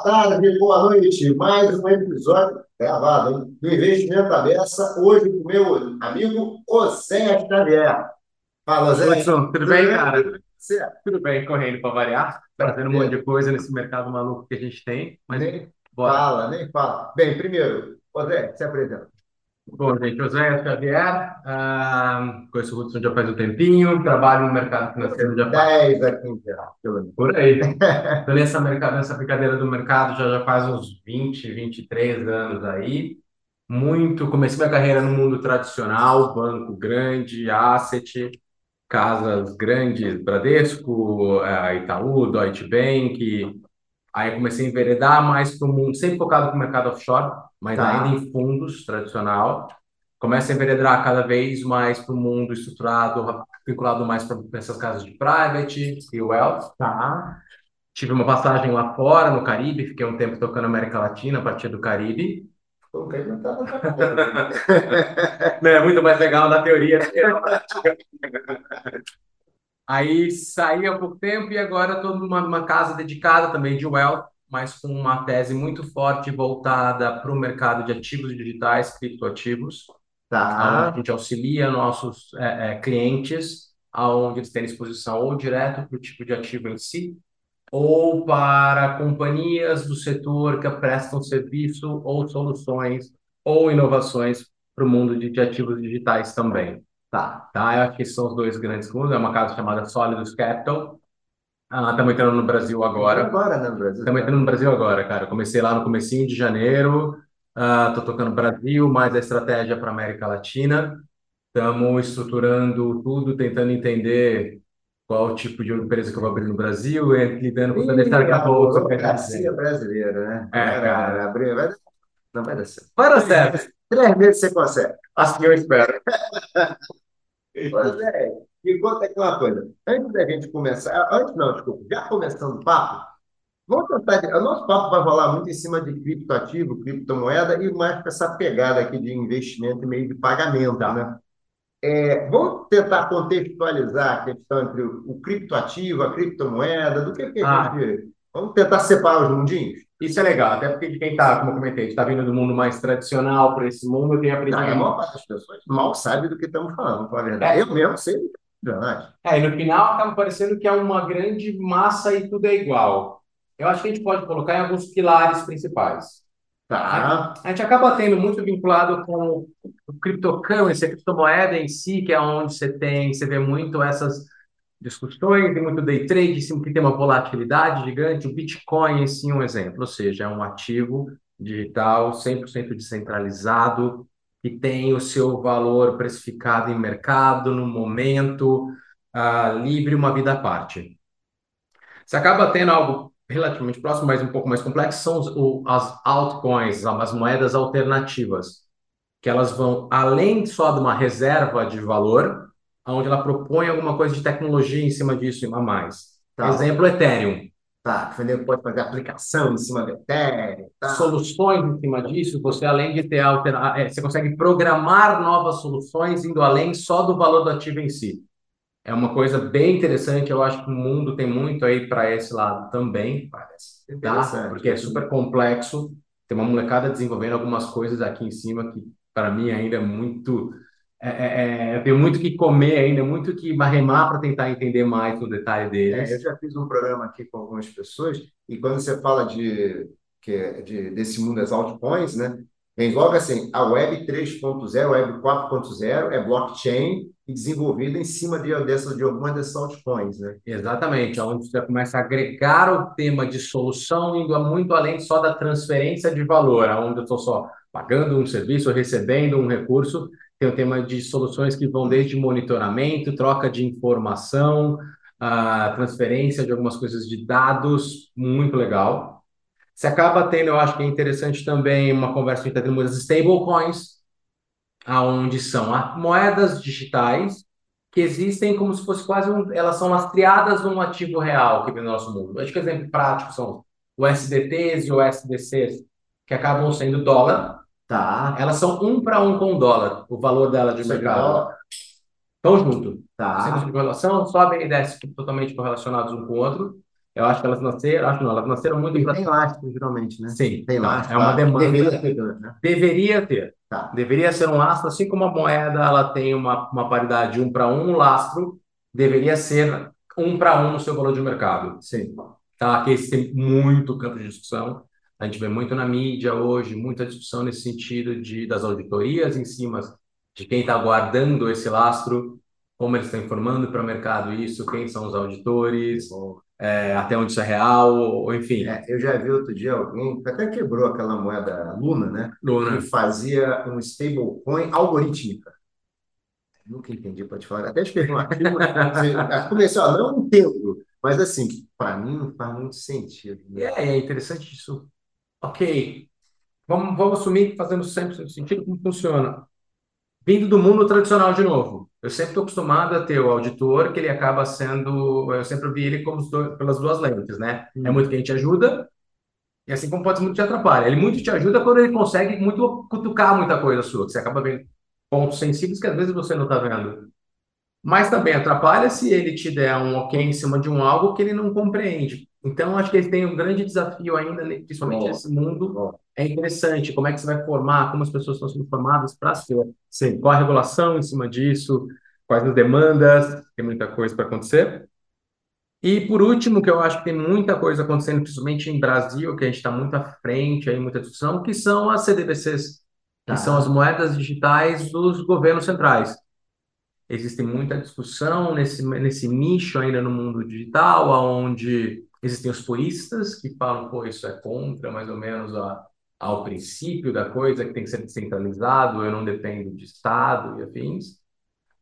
boa tarde, boa noite. Mais um episódio gravado hein, do Investimento Aberta, hoje com o meu amigo Oséias Xavier. Fala, Zé. Tudo, tudo bem, cara? Tudo bem, correndo para variar, fazendo um monte de coisa nesse mercado maluco que a gente tem. Mas nem bora. fala, nem fala. Bem, primeiro, Zé, se apresenta. Bom, gente, José Xavier, uh, conheço o Hudson já faz um tempinho, trabalho no mercado financeiro já faz... 10 a 15 anos, Por aí. Estou nessa, nessa brincadeira do mercado já, já faz uns 20, 23 anos aí. Muito, comecei minha carreira no mundo tradicional, banco grande, asset, casas grandes, Bradesco, eh, Itaú, Deutsche Bank. Aí comecei a enveredar mais para o mundo, sempre focado no mercado offshore, mas tá. ainda em fundos tradicional. Começa a enveredar cada vez mais para o mundo estruturado, vinculado mais para essas casas de private e wealth. Tá. Tive uma passagem lá fora, no Caribe, fiquei um tempo tocando América Latina, a partir do Caribe. O Caribe não tá Não, é muito mais legal na teoria. Aí saí há pouco tempo e agora estou numa casa dedicada também de wealth, mas com uma tese muito forte voltada para o mercado de ativos digitais, criptoativos. Tá. A gente auxilia nossos é, é, clientes aonde eles têm exposição ou direto para o tipo de ativo em si, ou para companhias do setor que prestam serviço ou soluções ou inovações para o mundo de, de ativos digitais também. Tá, tá, eu acho que são os dois grandes fundos. É uma casa chamada Solidus Capital, ah, estamos entrando no Brasil agora. Agora, né, Brasil? Estamos entrando no Brasil agora, cara. comecei lá no comecinho de janeiro. Estou uh, tocando Brasil, mais a estratégia para América Latina. Estamos estruturando tudo, tentando entender qual tipo de empresa que eu vou abrir no Brasil, e lidando com toda essa bolsa. Burocracia brasileira, né? É, cara. Abrir, vai... Não vai dar certo. Vai dar certo. Três meses você consegue. Assim eu espero. Pois é. Me conta aqui uma coisa. Antes da gente começar, antes não, desculpa, já começando o papo, vamos tentar. O nosso papo vai rolar muito em cima de criptoativo, criptomoeda e mais com essa pegada aqui de investimento e meio de pagamento, tá. né? É, vamos tentar contextualizar a questão entre o, o criptoativo, a criptomoeda, do que, que a ah. gente. Vamos tentar separar os mundinhos? Isso é legal, até porque quem está, como eu comentei, está vindo do mundo mais tradicional para esse mundo, tem aprendido. Não, a maior parte das pessoas mal sabe do que estamos falando, com a verdade. É. Eu mesmo sei Verdade. É, e no final acaba parecendo que é uma grande massa e tudo é igual. Eu acho que a gente pode colocar em alguns pilares principais. Tá. A gente acaba tendo muito vinculado com o criptocurrency, a criptomoeda em si, que é onde você tem, você vê muito essas discussões, tem muito day trade, que tem uma volatilidade gigante. O Bitcoin em si é um exemplo, ou seja, é um ativo digital 100% descentralizado, que tem o seu valor precificado em mercado, no momento, uh, livre, uma vida à parte. Você acaba tendo algo relativamente próximo, mas um pouco mais complexo, são os, o, as altcoins, as moedas alternativas, que elas vão além só de uma reserva de valor, onde ela propõe alguma coisa de tecnologia em cima disso a mais. Tá. Exemplo, Ethereum. Tá, o pode fazer aplicação em cima do Ethereum. Tá. Soluções em cima disso, você além de ter alterna... É, você consegue programar novas soluções indo além só do valor do ativo em si. É uma coisa bem interessante, eu acho que o mundo tem muito aí para esse lado também, parece. Tá? Porque é super complexo. Tem uma molecada desenvolvendo algumas coisas aqui em cima que para mim ainda é muito é, é, é, tem muito que comer ainda, muito que remar para tentar entender mais o detalhe deles. É, eu já fiz um programa aqui com algumas pessoas, e quando você fala de, que, de desse mundo das altcoins, né, vem logo assim, a Web 3.0, a Web 4.0 é blockchain e desenvolvida em cima de, dessa, de algumas dessas altcoins. Né? Exatamente, onde você começa a agregar o tema de solução, indo muito além só da transferência de valor, onde eu estou só pagando um serviço, recebendo um recurso, tem o tema de soluções que vão desde monitoramento, troca de informação, a transferência de algumas coisas de dados, muito legal. Você acaba tendo, eu acho que é interessante também uma conversa entre as stablecoins, aonde são moedas digitais que existem como se fosse quase um, elas são lastreadas num ativo real que vem no nosso mundo. Acho que exemplo prático são o SDTs e o SDCs, que acabam sendo dólar, Tá. Elas são um para um com o dólar, o valor dela de mercado. Estão junto. Tá. Sem de correlação, sobem e descem totalmente correlacionados um com o outro. Eu acho que elas nasceram, acho não, elas nasceram muito. Tem lastro, geralmente, né? Sim, tem lastro. É uma demanda. Deveria ter, né? Deveria ter. Tá. Deveria ser um lastro, assim como a moeda ela tem uma, uma paridade um para um, lastro deveria ser um para um no seu valor de mercado. Sim. Tá? Aqui tem muito campo de discussão. A gente vê muito na mídia hoje, muita discussão nesse sentido de das auditorias em cima de quem está guardando esse lastro, como eles estão informando para o mercado isso, quem são os auditores, é, até onde isso é real, ou, enfim. É, eu já vi outro dia alguém que até quebrou aquela moeda Luna, né? Luna. Que fazia um stablecoin algorítmica. Nunca entendi, pode falar. Até escrevi um artigo, comecei, ó, não entendo, mas assim, para mim não faz muito sentido. Né? É, é interessante isso. Ok, vamos, vamos assumir que fazendo sempre sentido como funciona. Vindo do mundo tradicional de novo. Eu sempre estou acostumado a ter o auditor, que ele acaba sendo. Eu sempre vi ele como dois, pelas duas lentes, né? Hum. É muito quem te ajuda, e assim como pode muito te atrapalha. Ele muito te ajuda quando ele consegue muito cutucar muita coisa sua, que você acaba vendo pontos sensíveis que às vezes você não está vendo. Mas também atrapalha se ele te der um ok em cima de um algo que ele não compreende. Então, acho que ele tem um grande desafio ainda, né, principalmente nesse mundo. É interessante como é que você vai formar, como as pessoas estão sendo formadas para ser. Sim. Qual a regulação em cima disso, quais as demandas, tem muita coisa para acontecer. E por último, que eu acho que tem muita coisa acontecendo, principalmente em Brasil, que a gente está muito à frente, aí muita discussão, que são as CDBCs, que são as moedas digitais dos governos centrais. Existe muita discussão nesse, nesse nicho ainda no mundo digital, onde existem os puristas que falam, pô, isso é contra mais ou menos a, ao princípio da coisa, que tem que ser descentralizado, eu não dependo de Estado e afins.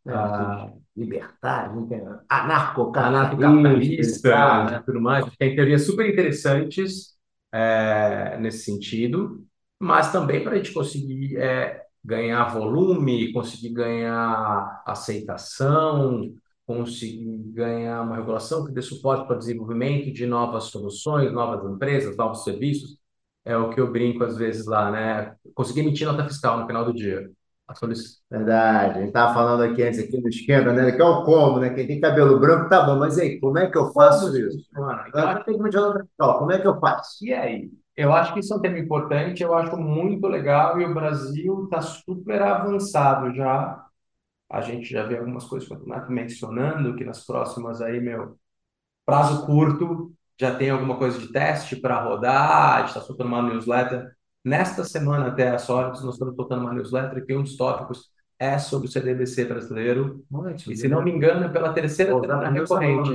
É, ah, libertário, anarcocapitalista, anarcocapitalista, tudo mais. Tem teorias super interessantes é, nesse sentido mas também para a gente conseguir é, ganhar volume, conseguir ganhar aceitação, conseguir ganhar uma regulação que dê suporte para o desenvolvimento de novas soluções, novas empresas, novos serviços. É o que eu brinco às vezes lá, né? Conseguir emitir nota fiscal no final do dia. Verdade, a gente estava falando aqui antes aqui no esquenta, né? Que é o como, né? Quem tem cabelo branco tá bom, mas aí, como é que eu faço isso? Mano, então, tem que emitir nota fiscal, como é que eu faço? E aí? Eu acho que isso é um tema importante, eu acho muito legal e o Brasil está super avançado já. A gente já vê algumas coisas que eu estou mencionando, que nas próximas aí, meu, prazo curto, já tem alguma coisa de teste para rodar, a gente está soltando uma newsletter. Nesta semana até a sorte, nós estamos soltando uma newsletter que um dos tópicos é sobre o CDBC brasileiro. Ótimo, e se não me engano, é pela terceira temporada recorrente.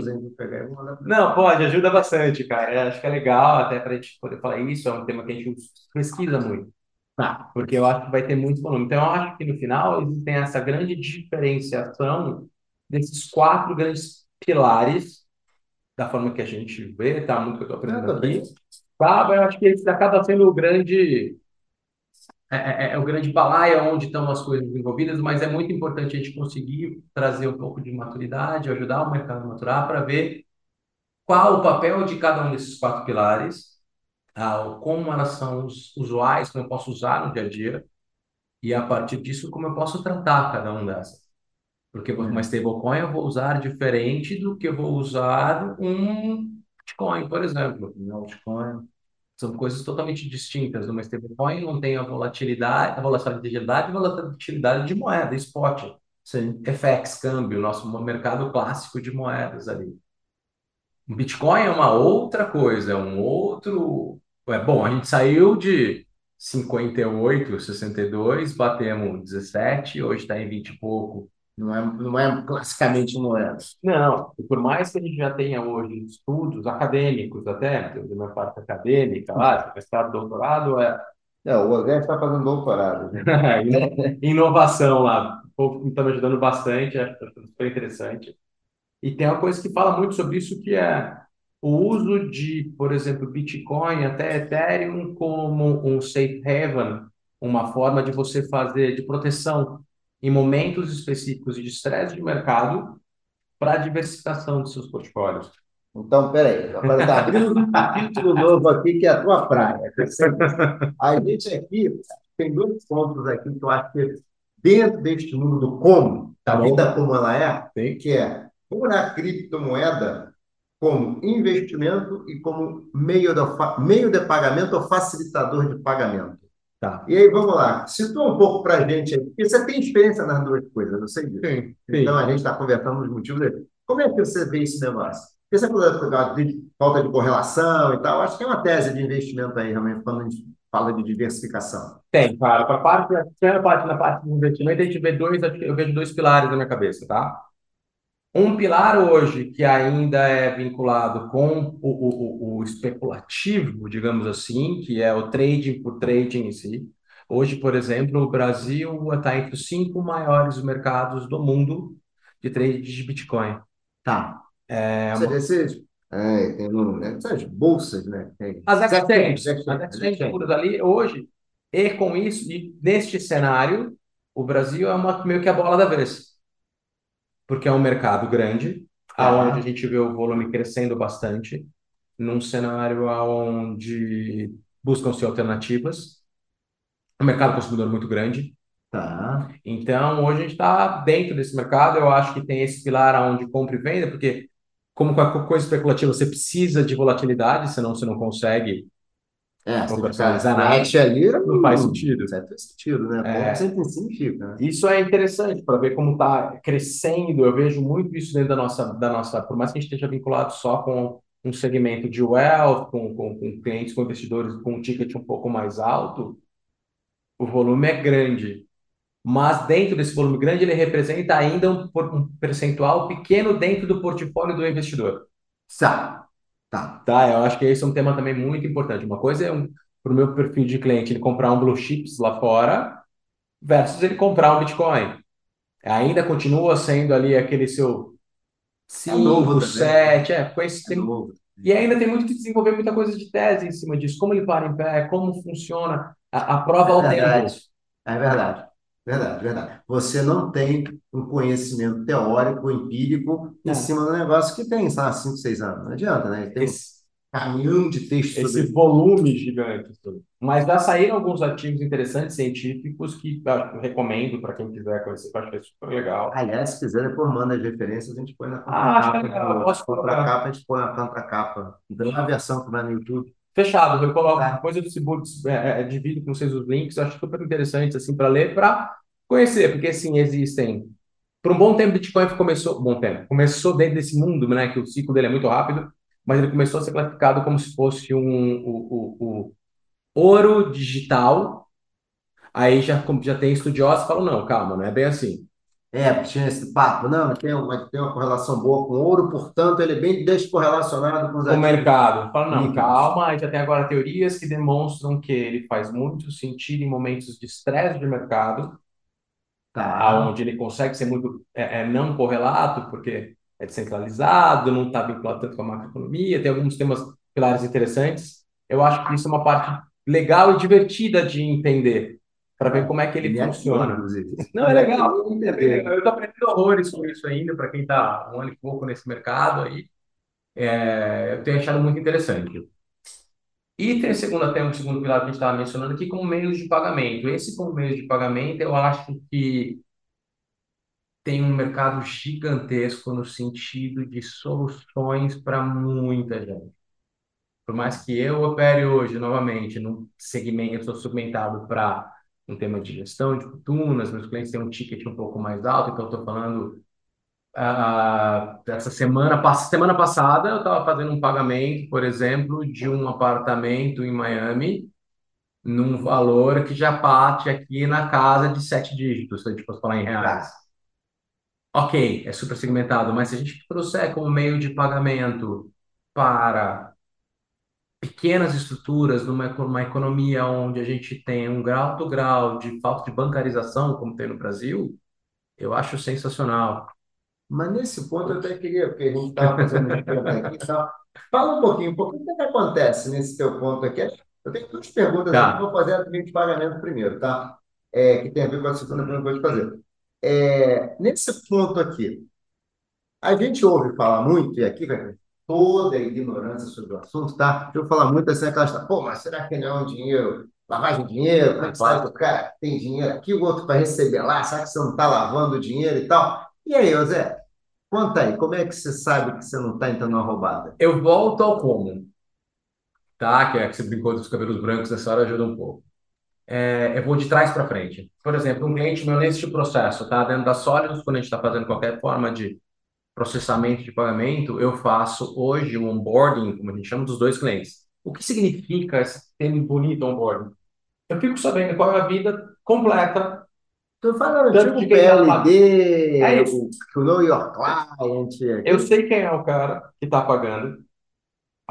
Não, pode, ajuda bastante, cara. acho que é legal até para a gente poder falar isso. É um tema que a gente pesquisa muito. Tá. Porque eu acho que vai ter muito volume. Então, eu acho que no final existem essa grande diferenciação desses quatro grandes pilares da forma que a gente vê, tá? Muito que eu estou aprendendo aqui. Tá, eu acho que esse acaba sendo o grande é, é, é, o grande balaio onde estão as coisas envolvidas, mas é muito importante a gente conseguir trazer um pouco de maturidade, ajudar o mercado a maturar para ver qual o papel de cada um desses quatro pilares, ah, como elas são usuais, como eu posso usar no dia a dia, e a partir disso, como eu posso tratar cada um dessas. Porque uma stablecoin eu vou usar diferente do que eu vou usar um Bitcoin, por exemplo. Um altcoin são coisas totalmente distintas. Uma stablecoin não tem a volatilidade, a volatilidade e volatilidade de moeda, spot. Sim. FX, câmbio, nosso mercado clássico de moedas ali. Bitcoin é uma outra coisa, é um outro. É bom, a gente saiu de 58, 62, batemos 17, hoje está em 20 e pouco. Não é, não é classicamente moedas. Não, por mais que a gente já tenha hoje estudos acadêmicos até, da minha parte acadêmica, lá, mestrado, doutorado, é... É, o André está fazendo doutorado. Né? Inovação lá, o povo está me ajudando bastante, acho super interessante. E tem uma coisa que fala muito sobre isso, que é o uso de, por exemplo, Bitcoin, até Ethereum, como um safe haven, uma forma de você fazer de proteção em momentos específicos de estresse de mercado para a diversificação de seus portfólios. Então, peraí, agora está abrindo um capítulo novo aqui, que é a tua praia. A gente aqui tem dois pontos aqui que eu acho que dentro deste mundo do como, da tá vida como ela é, tem que é, como na criptomoeda, como investimento e como meio de, meio de pagamento ou facilitador de pagamento. Tá. E aí, vamos lá. Situa um pouco para a gente porque você tem experiência nas duas coisas, eu sei disso. Sim, sim. Então, a gente está conversando nos motivos dele. Como é que você vê esse negócio? Porque você falou de falta de correlação e tal. Acho que é uma tese de investimento aí, realmente, quando a gente fala de diversificação. Tem, cara. Para a parte na parte de investimento, a gente vê dois, eu vejo dois pilares na minha cabeça, tá? Um pilar hoje que ainda é vinculado com o, o, o, especulativo, digamos assim, que é o trading por trading em si. Hoje, por exemplo, o Brasil está entre os cinco maiores mercados do mundo de trade de Bitcoin. Tá. É, uma... Esses, é, tem um, né, essas bolsas, né? Tem... As exchanges, as exchanges ali hoje, e com isso, e neste cenário, o Brasil é uma, meio que a bola da vez porque é um mercado grande, aonde a gente vê o volume crescendo bastante, num cenário onde buscam-se alternativas, um mercado consumidor muito grande. Tá. Então, hoje a gente está dentro desse mercado, eu acho que tem esse pilar onde compra e venda, porque como qualquer coisa especulativa, você precisa de volatilidade, senão você não consegue é, comercializar nada. ali não faz sentido. Certo sentido, né? É, sempre significa. Né? Isso é interessante para ver como está crescendo. Eu vejo muito isso dentro da nossa, da nossa. Por mais que a gente esteja vinculado só com um segmento de wealth, com, com, com clientes, com investidores com um ticket um pouco mais alto, o volume é grande. Mas dentro desse volume grande, ele representa ainda um, um percentual pequeno dentro do portfólio do investidor. Sabe? Tá. Tá, eu acho que esse é um tema também muito importante. Uma coisa é um, para o meu perfil de cliente ele comprar um Blue Chips lá fora versus ele comprar um Bitcoin. Ainda continua sendo ali aquele seu 5, 7, é, é, com esse é novo. E ainda tem muito que desenvolver muita coisa de tese em cima disso. Como ele para em pé, como funciona a, a prova é ao tempo. É verdade. Verdade, verdade. Você não tem um conhecimento teórico, empírico, em cima do negócio que tem, sabe, 5, 6 anos. Não adianta, né? Tem esse, um caminhão de texto Esse sobre... volume gigante. Mas já saíram alguns artigos interessantes, científicos, que eu recomendo para quem quiser conhecer, eu acho que é super legal. Aliás, se quiser, depois manda as referências, a gente põe na ah, contracapa. Ah, contra-capa, a gente põe na contracapa. Então, a versão que vai no YouTube. Fechado, eu coloco, tá. depois eu é, é, divido com vocês os links, acho super interessante assim para ler, para conhecer, porque assim, existem. Por um bom tempo, Bitcoin começou, bom tempo, começou dentro desse mundo, né, que o ciclo dele é muito rápido, mas ele começou a ser classificado como se fosse um, o, o, o ouro digital. Aí já, já tem estudiosos que falam, não, calma, não é bem assim. É, tinha esse papo, não, tem uma, tem uma correlação boa com ouro, portanto, ele é bem descorrelacionado com os O mercado. Fala, não, líquidos. calma, já tem agora teorias que demonstram que ele faz muito sentido em momentos de estresse de mercado, tá. onde ele consegue ser muito é, é, não correlato, porque é descentralizado, não está vinculado tanto com a macroeconomia, tem alguns temas pilares interessantes. Eu acho que isso é uma parte legal e divertida de entender para ver como é que ele, ele funciona. É Não, é legal. Eu estou aprendendo horrores com isso ainda, para quem está um ano e pouco nesse mercado aí. É, eu tenho achado muito interessante. E tem a segunda, tem um segundo pilar que a gente estava mencionando aqui como meios de pagamento. Esse como meio de pagamento, eu acho que tem um mercado gigantesco no sentido de soluções para muita gente. Por mais que eu opere hoje, novamente, num segmento, estou segmentado para um tema de gestão de fortunas, meus clientes têm um ticket um pouco mais alto, então estou falando uh, dessa semana, semana passada eu estava fazendo um pagamento, por exemplo, de um apartamento em Miami, num valor que já parte aqui na casa de sete dígitos, se a gente fosse falar em reais. Ok, é super segmentado, mas se a gente trouxer como meio de pagamento para pequenas estruturas numa, economia onde a gente tem um grau alto grau de falta de bancarização, como tem no Brasil, eu acho sensacional. Mas nesse ponto eu até queria, porque a gente estava fazendo aqui, fala um pouquinho, um pouquinho o que acontece nesse teu ponto aqui. Eu tenho duas perguntas tá. aqui, vou fazer a de pagamento primeiro, tá? É, que tem a ver com a segunda pergunta que eu vou te fazer. É, nesse ponto aqui, a gente ouve falar muito, e aqui, toda a ignorância sobre o assunto, tá? Eu falar muito assim, aquela história, pô, mas será que não é um dinheiro, lavagem de dinheiro? É que sabe o cara tem dinheiro aqui, o outro para receber lá, será que você não está lavando dinheiro e tal? E aí, José, Conta aí, como é que você sabe que você não está entrando numa roubada? Eu volto ao como, tá? Que é que você brincou dos cabelos brancos, essa hora ajuda um pouco. É, eu vou de trás para frente. Por exemplo, um cliente meu nesse processo, tá? Dentro da Sólidos, quando a gente está fazendo qualquer forma de processamento de pagamento, eu faço hoje o onboarding, como a gente chama, dos dois clientes. O que significa esse termo bonito onboarding? Eu fico sabendo qual é a vida completa. Tu fala tipo de PLD, é isso. o Know Your Client. Eu sei quem é o cara que está pagando.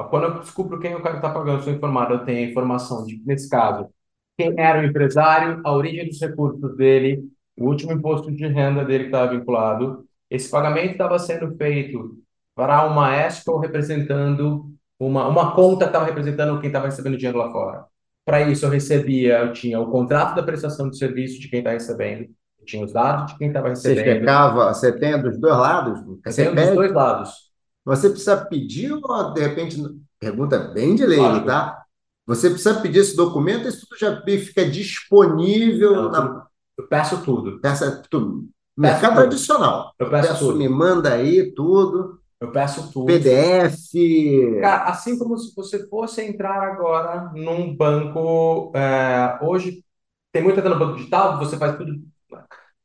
Quando eu descubro quem é o cara que está pagando, sou informado, eu tenho a informação de, nesse caso, quem era o empresário, a origem dos recursos dele, o último imposto de renda dele que estava vinculado. Esse pagamento estava sendo feito para uma escrow representando uma, uma conta que estava representando quem estava recebendo dinheiro lá fora. Para isso, eu recebia, eu tinha o contrato da prestação de serviço de quem está recebendo, eu tinha os dados de quem estava recebendo. Você checava, você tem dos dois lados? Você tem dos dois lados. Você precisa pedir ou, de repente, pergunta bem de lei, tá? Você precisa pedir esse documento, isso tudo já fica disponível. Não, na... Eu peço tudo. Peça tudo. Mercado peço tradicional. Eu peço, peço tudo. Me manda aí tudo. Eu peço tudo. PDF. Cara, assim como se você fosse entrar agora num banco. É, hoje tem muita no banco digital, você faz tudo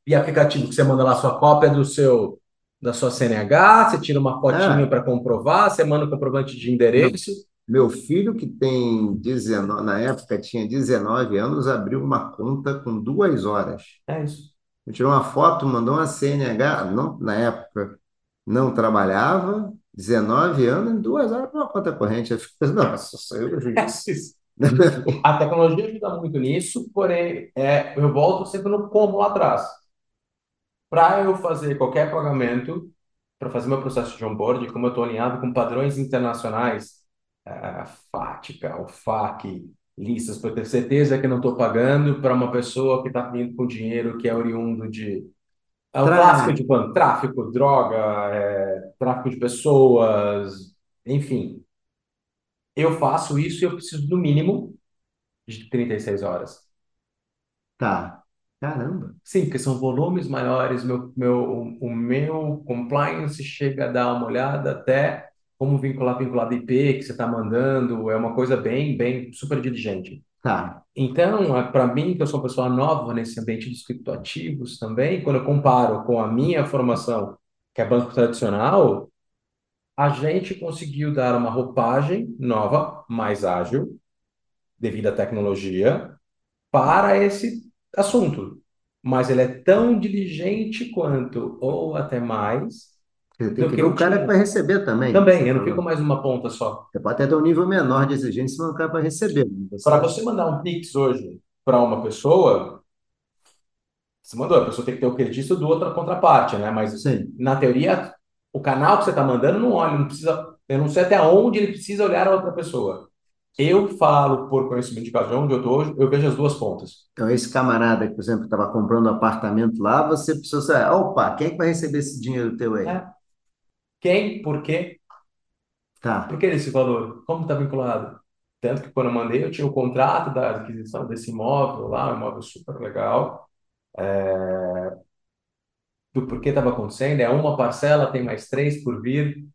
via aplicativo, que você manda lá sua cópia do seu da sua CNH, você tira uma fotinho ah. para comprovar, você manda o um comprovante de endereço. Meu filho, que tem 19, na época tinha 19 anos, abriu uma conta com duas horas. É isso. Tirou uma foto, mandou uma CNH, não, na época não trabalhava, 19 anos, em duas horas uma conta corrente. Eu fico, nossa, eu A tecnologia ajuda muito nisso, porém, é, eu volto sempre no como lá atrás. Para eu fazer qualquer pagamento, para fazer meu processo de onboarding, como eu estou alinhado com padrões internacionais, a FATCA, o FAC, listas para ter certeza que não estou pagando para uma pessoa que está vindo com dinheiro que é oriundo de é o clássico de quando? Tráfico, droga, é, tráfico de pessoas, enfim. Eu faço isso e eu preciso do mínimo de 36 horas. Tá. Caramba. Sim, porque são volumes maiores, meu, meu, o meu compliance chega a dar uma olhada até como vincular, vinculado IP que você está mandando, é uma coisa bem, bem super diligente. Tá. Então, para mim, que eu sou uma pessoa nova nesse ambiente dos criptoativos também, quando eu comparo com a minha formação, que é banco tradicional, a gente conseguiu dar uma roupagem nova, mais ágil, devido à tecnologia, para esse assunto. Mas ele é tão diligente quanto, ou até mais, tem que ver o cara para receber também. Também, eu não fico mais uma ponta só. Você pode até ter um nível menor de exigência, mas o cara para receber. Né? Para você mandar um Pix hoje para uma pessoa, você mandou, a pessoa tem que ter o crédito do outra contraparte, né? Mas Sim. na teoria, o canal que você está mandando não olha, não precisa. Eu não sei até onde ele precisa olhar a outra pessoa. Eu falo por conhecimento de caso de onde eu estou hoje, eu vejo as duas pontas. Então, esse camarada que, por exemplo, estava comprando um apartamento lá, você precisa saber, opa, quem é que vai receber esse dinheiro teu aí? É. Quem, por quê? Tá. Por que esse valor? Como está vinculado? Tanto que quando eu mandei, eu tinha o contrato da aquisição desse imóvel lá, um imóvel super legal. É... Do porquê estava acontecendo, é uma parcela, tem mais três por vir.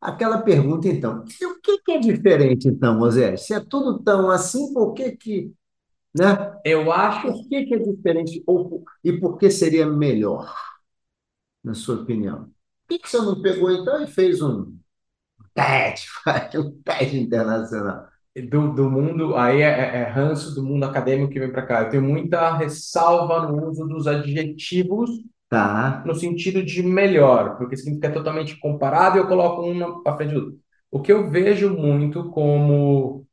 Aquela pergunta, então, o que, que é diferente, então, José? Se é tudo tão assim, por que que, né? Eu acho... Por que que é diferente ou, e por que seria melhor, na sua opinião? Por que você não pegou então e fez um TED, um TED internacional? Do, do mundo, aí é, é, é ranço do mundo acadêmico que vem para cá. Eu tenho muita ressalva no uso dos adjetivos Tá. no sentido de melhor, porque significa totalmente comparado e eu coloco uma para frente do outro. O que eu vejo muito como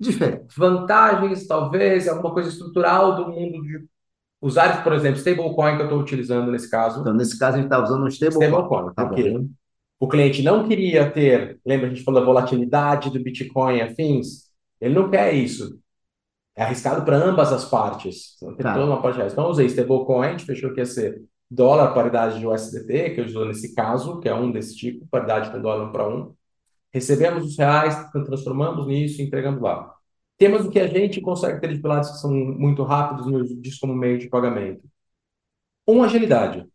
Diferente. vantagens, talvez, alguma coisa estrutural do mundo de Usar, por exemplo, stablecoin que eu estou utilizando nesse caso. Então, nesse caso, a gente está usando um stablecoin. Stablecoin, tá porque bom. o cliente não queria ter, lembra, a gente falou da volatilidade do Bitcoin afins? Ele não quer isso. É arriscado para ambas as partes. Então, tem tá. toda uma parte Então, eu usei stablecoin, a gente fechou que ia ser dólar paridade de USDT, que eu usou nesse caso, que é um desse tipo, paridade com dólar para um. Recebemos os reais, transformamos nisso e entregamos lá. Temas do que a gente consegue ter de pilares que são muito rápidos nos diz como meio de pagamento. Um, agilidade.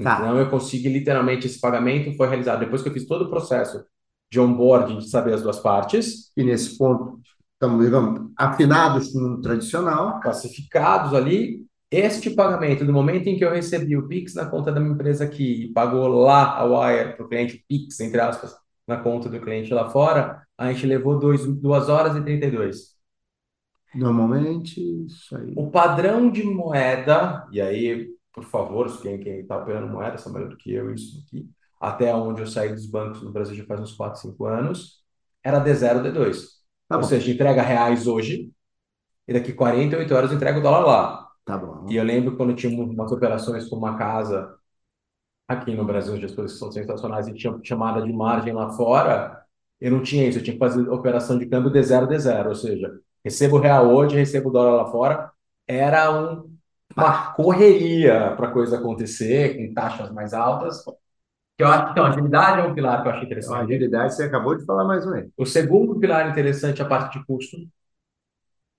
Tá. Então eu consegui literalmente esse pagamento foi realizado depois que eu fiz todo o processo de onboarding de saber as duas partes. E nesse ponto estamos digamos, afinados no tradicional, classificados ali. Este pagamento, do momento em que eu recebi o Pix na conta da minha empresa aqui e pagou lá a Wire para o cliente, Pix, entre aspas, na conta do cliente lá fora, a gente levou 2 horas e 32. Normalmente, isso aí. O padrão de moeda, e aí, por favor, quem está operando moeda sabe melhor do que eu isso aqui, até onde eu saí dos bancos no Brasil já faz uns 4, 5 anos, era D0, D2. Tá Ou bom. seja, entrega reais hoje, e daqui 48 horas entrega o dólar lá. Tá bom. E eu lembro quando tinha umas operações com uma casa aqui no Brasil, as coisas são sensacionais, e tinha chamada de margem lá fora, eu não tinha isso, eu tinha que fazer operação de câmbio D0, D0, ou seja, recebo real hoje, recebo dólar lá fora, era um, uma correria para a coisa acontecer, com taxas mais altas. Que eu acho então, agilidade é um pilar que eu achei interessante. A agilidade, você acabou de falar mais um aí. O segundo pilar interessante é a parte de custo,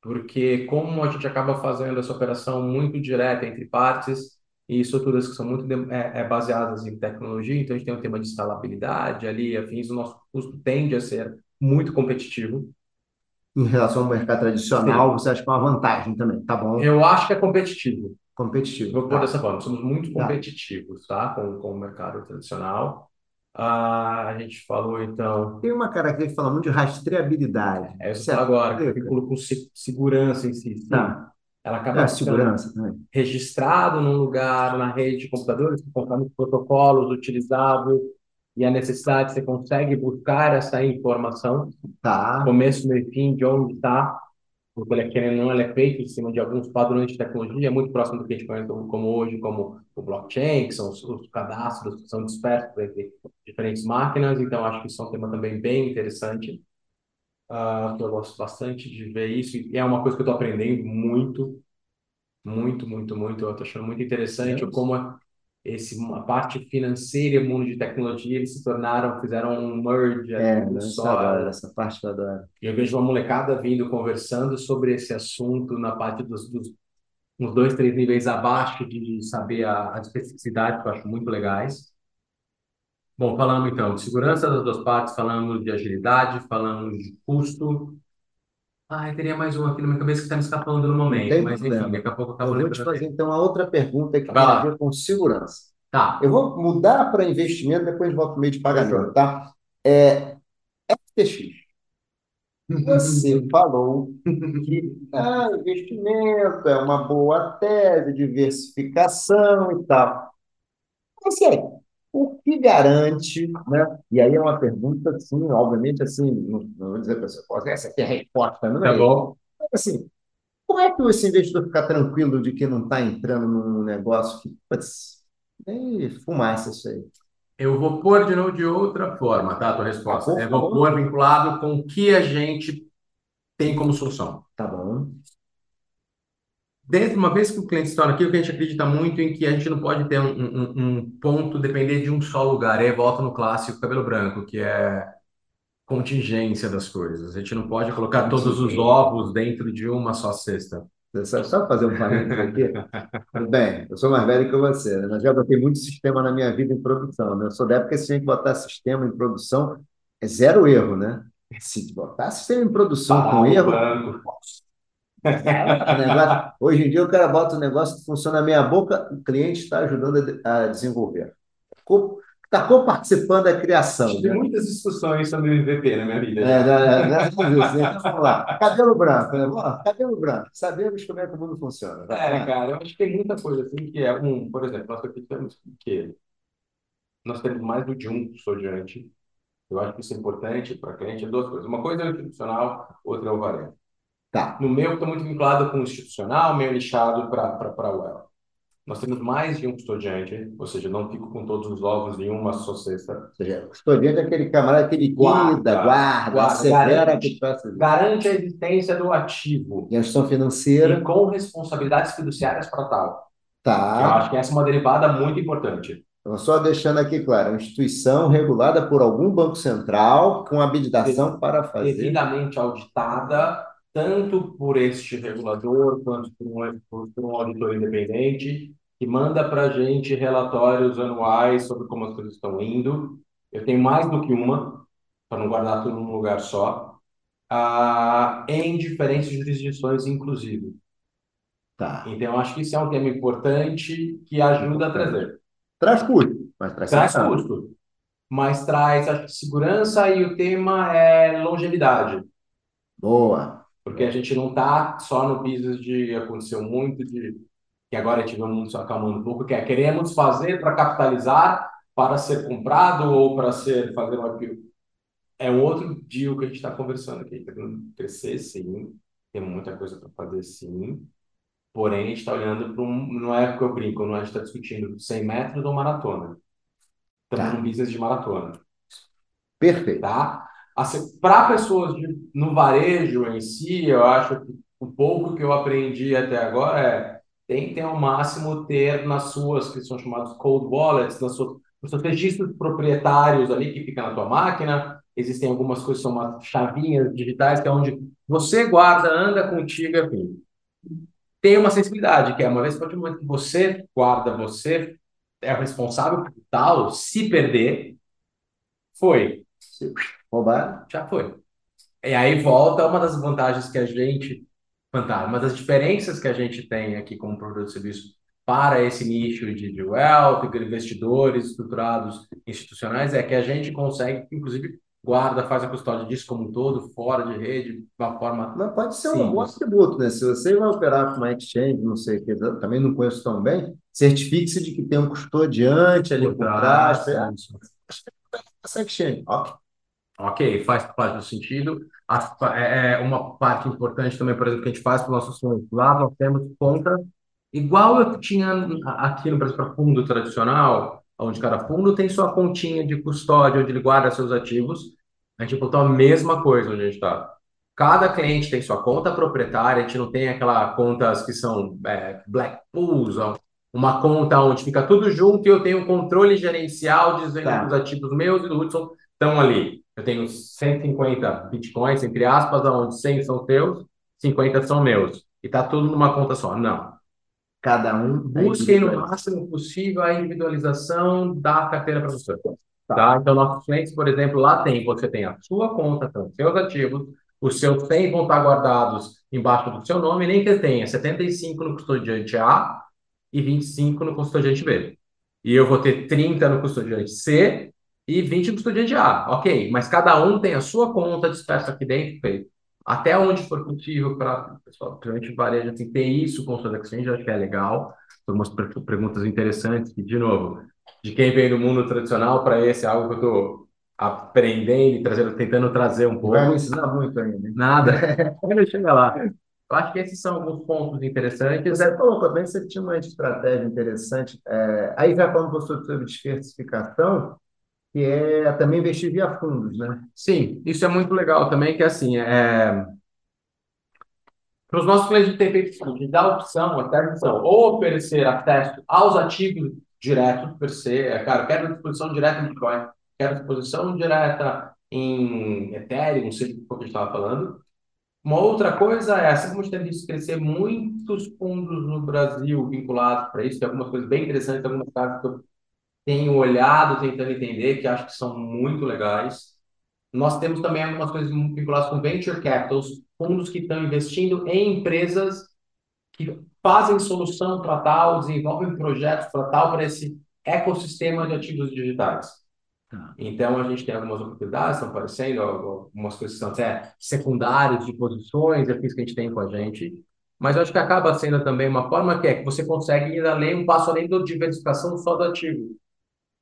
porque como a gente acaba fazendo essa operação muito direta entre partes e estruturas que são muito é, é, baseadas em tecnologia, então a gente tem um tema de escalabilidade ali, afins, o nosso custo tende a ser muito competitivo em relação ao mercado tradicional, Sim. você acha que é uma vantagem também, tá bom? Eu acho que é competitivo. Competitivo. Vou pôr tá. dessa forma, somos muito tá. competitivos, tá? Com, com o mercado tradicional. Ah, a gente falou, então... Tem uma característica que fala muito de rastreabilidade. É isso agora, que vínculo com segurança em si. Tá. Ela acaba é, segurança também. registrado num lugar, na rede de computadores, conforme os protocolos utilizáveis, e a necessidade, você consegue buscar essa informação, tá. começo, meio fim, de onde está, porque ele, querendo ou não, ele é feito em cima de alguns padrões de tecnologia, é muito próximo do que a gente conhece como hoje, como o blockchain, que são os, os cadastros que são dispersos entre diferentes máquinas, então acho que isso é um tema também bem interessante, uh, que eu gosto bastante de ver isso, e é uma coisa que eu estou aprendendo muito, muito, muito, muito, eu estou achando muito interessante como esse, a parte financeira e o mundo de tecnologia, eles se tornaram, fizeram um merge é, um só. Adoro, essa parte eu adoro. Eu vejo uma molecada vindo conversando sobre esse assunto na parte dos, dos uns dois, três níveis abaixo de saber a, a especificidade, que eu acho muito legais. Bom, falamos então de segurança das duas partes, falamos de agilidade, falamos de custo, ah, teria mais um aqui na minha cabeça que está me escapando no momento, mas problema. enfim, daqui a pouco eu acabo Eu vou te fazer então a outra pergunta que tem a ver com segurança. Tá. Eu vou mudar para investimento, depois volto meio de pagamento, tá? É, FTX. Você falou que ah, investimento é uma boa tese, diversificação e tal. Mas, sério, o que garante, né? E aí é uma pergunta, assim, obviamente, assim, não, não vou dizer para você, essa aqui é a resposta, não é? Tá bom. Mas, assim, como é que esse investidor fica tranquilo de que não está entrando num negócio que, putz, é fumaça isso aí? Eu vou pôr de novo de outra forma, tá? A tua resposta. Tá Eu vou pôr vinculado com o que a gente tem como solução. Tá bom dentro, uma vez que o cliente se torna aqui, o cliente acredita muito em que a gente não pode ter um, um, um ponto depender de um só lugar. E aí volta no clássico cabelo branco, que é contingência das coisas. A gente não pode colocar todos os ovos dentro de uma só cesta. Só, só fazer um parênteses aqui. Bem, eu sou mais velho que você, né? Mas já botei muito sistema na minha vida em produção. Né? Eu sou da época que você tinha que botar sistema em produção, é zero erro, né? Se botar sistema em produção com erro, Hoje em dia o cara bota um negócio que funciona na meia boca, o cliente está ajudando a desenvolver. Está co-participando da criação. Tive né? muitas discussões sobre MVP na minha vida. É, né? né? então, vamos lá. Cabelo branco. Né? Cabelo branco. Sabemos como é que o mundo funciona. É, cara, eu acho que tem muita coisa assim que é um, por exemplo, nós acreditamos que nós temos mais do que um estudante. Eu acho que isso é importante para cliente. É duas coisas. Uma coisa é o institucional, outra é o varejo. Tá. No meu, estou muito vinculado com o institucional, meio nichado para o well. Nós temos mais de um custodiante, ou seja, não fico com todos os ovos em uma só cesta. Ou seja, custodiante é aquele camarada que ele guarda, guarda, guarda garante, garante a existência do ativo. Gestão financeira. E com responsabilidades fiduciárias para tal. Tá. Eu acho que essa é uma derivada muito importante. Então, só deixando aqui claro, uma instituição regulada por algum banco central com habilitação para fazer. Devidamente auditada tanto por este regulador quanto por um, por, por um auditor independente, que manda para a gente relatórios anuais sobre como as coisas estão indo. Eu tenho mais do que uma, para não guardar tudo num lugar só, uh, em diferentes jurisdições, inclusive. Tá. Então, acho que isso é um tema importante que ajuda a trazer. Traz custo, mas traz, traz custo. Mas traz acho, segurança e o tema é longevidade. Boa. Porque a gente não está só no business de aconteceu muito, de que agora tivemos acalmando um pouco, que é queremos fazer para capitalizar, para ser comprado ou para ser fazer um IPO. É um outro deal que a gente está conversando aqui. Querendo crescer, sim. Tem muita coisa para fazer, sim. Porém, a gente está olhando para um. Não é que eu brinco, não é, a gente está discutindo 100 metros ou maratona. Estamos tá. num business de maratona. Perfeito. Tá? Assim, para pessoas de, no varejo em si, eu acho que o pouco que eu aprendi até agora é tentem ao máximo ter nas suas, que são chamados cold wallets, nas suas, nos seus registros proprietários ali que fica na tua máquina. Existem algumas coisas são umas chavinhas digitais, que é onde você guarda, anda contigo, enfim tem uma sensibilidade, que é uma vez que momento que você guarda, você é responsável por tal, se perder, foi. Roubar, já foi. E aí volta uma das vantagens que a gente, vantagem, uma das diferenças que a gente tem aqui como produto de serviço para esse nicho de, de wealth, investidores estruturados institucionais, é que a gente consegue, inclusive, guarda, faz a custódia disso como um todo, fora de rede, de uma forma. Mas pode ser simples. um bom atributo, né? Se você vai operar com uma exchange, não sei o que, também não conheço tão bem, certifique-se de que tem um custodiante ali por trás. Essa exchange, ok. Ok, faz parte do sentido. É, é uma parte importante também, por exemplo, que a gente faz para os nossos fundos. Lá nós temos conta, igual eu tinha aqui no Brasil para fundo tradicional, onde cada fundo tem sua continha de custódia, onde ele guarda seus ativos. A gente botou a mesma coisa onde a gente está. Cada cliente tem sua conta proprietária, a gente não tem aquelas contas que são é, black pools, uma conta onde fica tudo junto e eu tenho um controle gerencial dizendo tá. que os ativos meus e do Hudson estão ali. Eu tenho 150 bitcoins, entre aspas, onde 100 são teus, 50 são meus. E está tudo numa conta só. Não. Cada um. Busquem no máximo possível a individualização da carteira para você. Tá. tá? Então, nossos clientes, por exemplo, lá tem, você tem a sua conta, então, seus ativos, os seus 100 vão estar guardados embaixo do seu nome, nem que tenha 75 no custodiante A e 25 no custodiante B. E eu vou ter 30 no custodiante C e 20 no custodiante A. Ok, mas cada um tem a sua conta dispersa aqui dentro, feito até onde for possível para pessoal, principalmente varejo, assim, ter isso com suas exchange, acho que é legal. Algumas perguntas interessantes, que, de novo, de quem vem do mundo tradicional para esse é algo que eu estou aprendendo e trazendo, tentando trazer um pouco. Vai ensinar muito ainda. Nada. Quando chega lá. Eu acho que esses são alguns pontos interessantes. Você colocou bem, você tinha uma estratégia interessante. É, aí já falando sobre diversificação, que é também investir via fundos, né? Sim, isso é muito legal também, que assim, é... para os nossos clientes ter feito isso, de dar opção, até opção, ou oferecer acesso aos ativos diretos, per se, é, cara, quero disposição direta em Bitcoin, quero disposição direta em Ethereum, não sei o que a gente estava falando. Uma outra coisa é, assim como a gente tem visto crescer muitos fundos no Brasil vinculados para isso, tem algumas coisas bem interessantes, algumas casas que eu tenho olhado, tentando entender, que acho que são muito legais. Nós temos também algumas coisas vinculadas com venture capitals, fundos que estão investindo em empresas que fazem solução para tal, desenvolvem projetos para tal, para esse ecossistema de ativos digitais. Tá. Então, a gente tem algumas oportunidades, estão aparecendo, algumas coisas que são até secundárias de posições, é isso que a gente tem com a gente. Mas eu acho que acaba sendo também uma forma que é que você consegue ir além, um passo além da diversificação só do ativo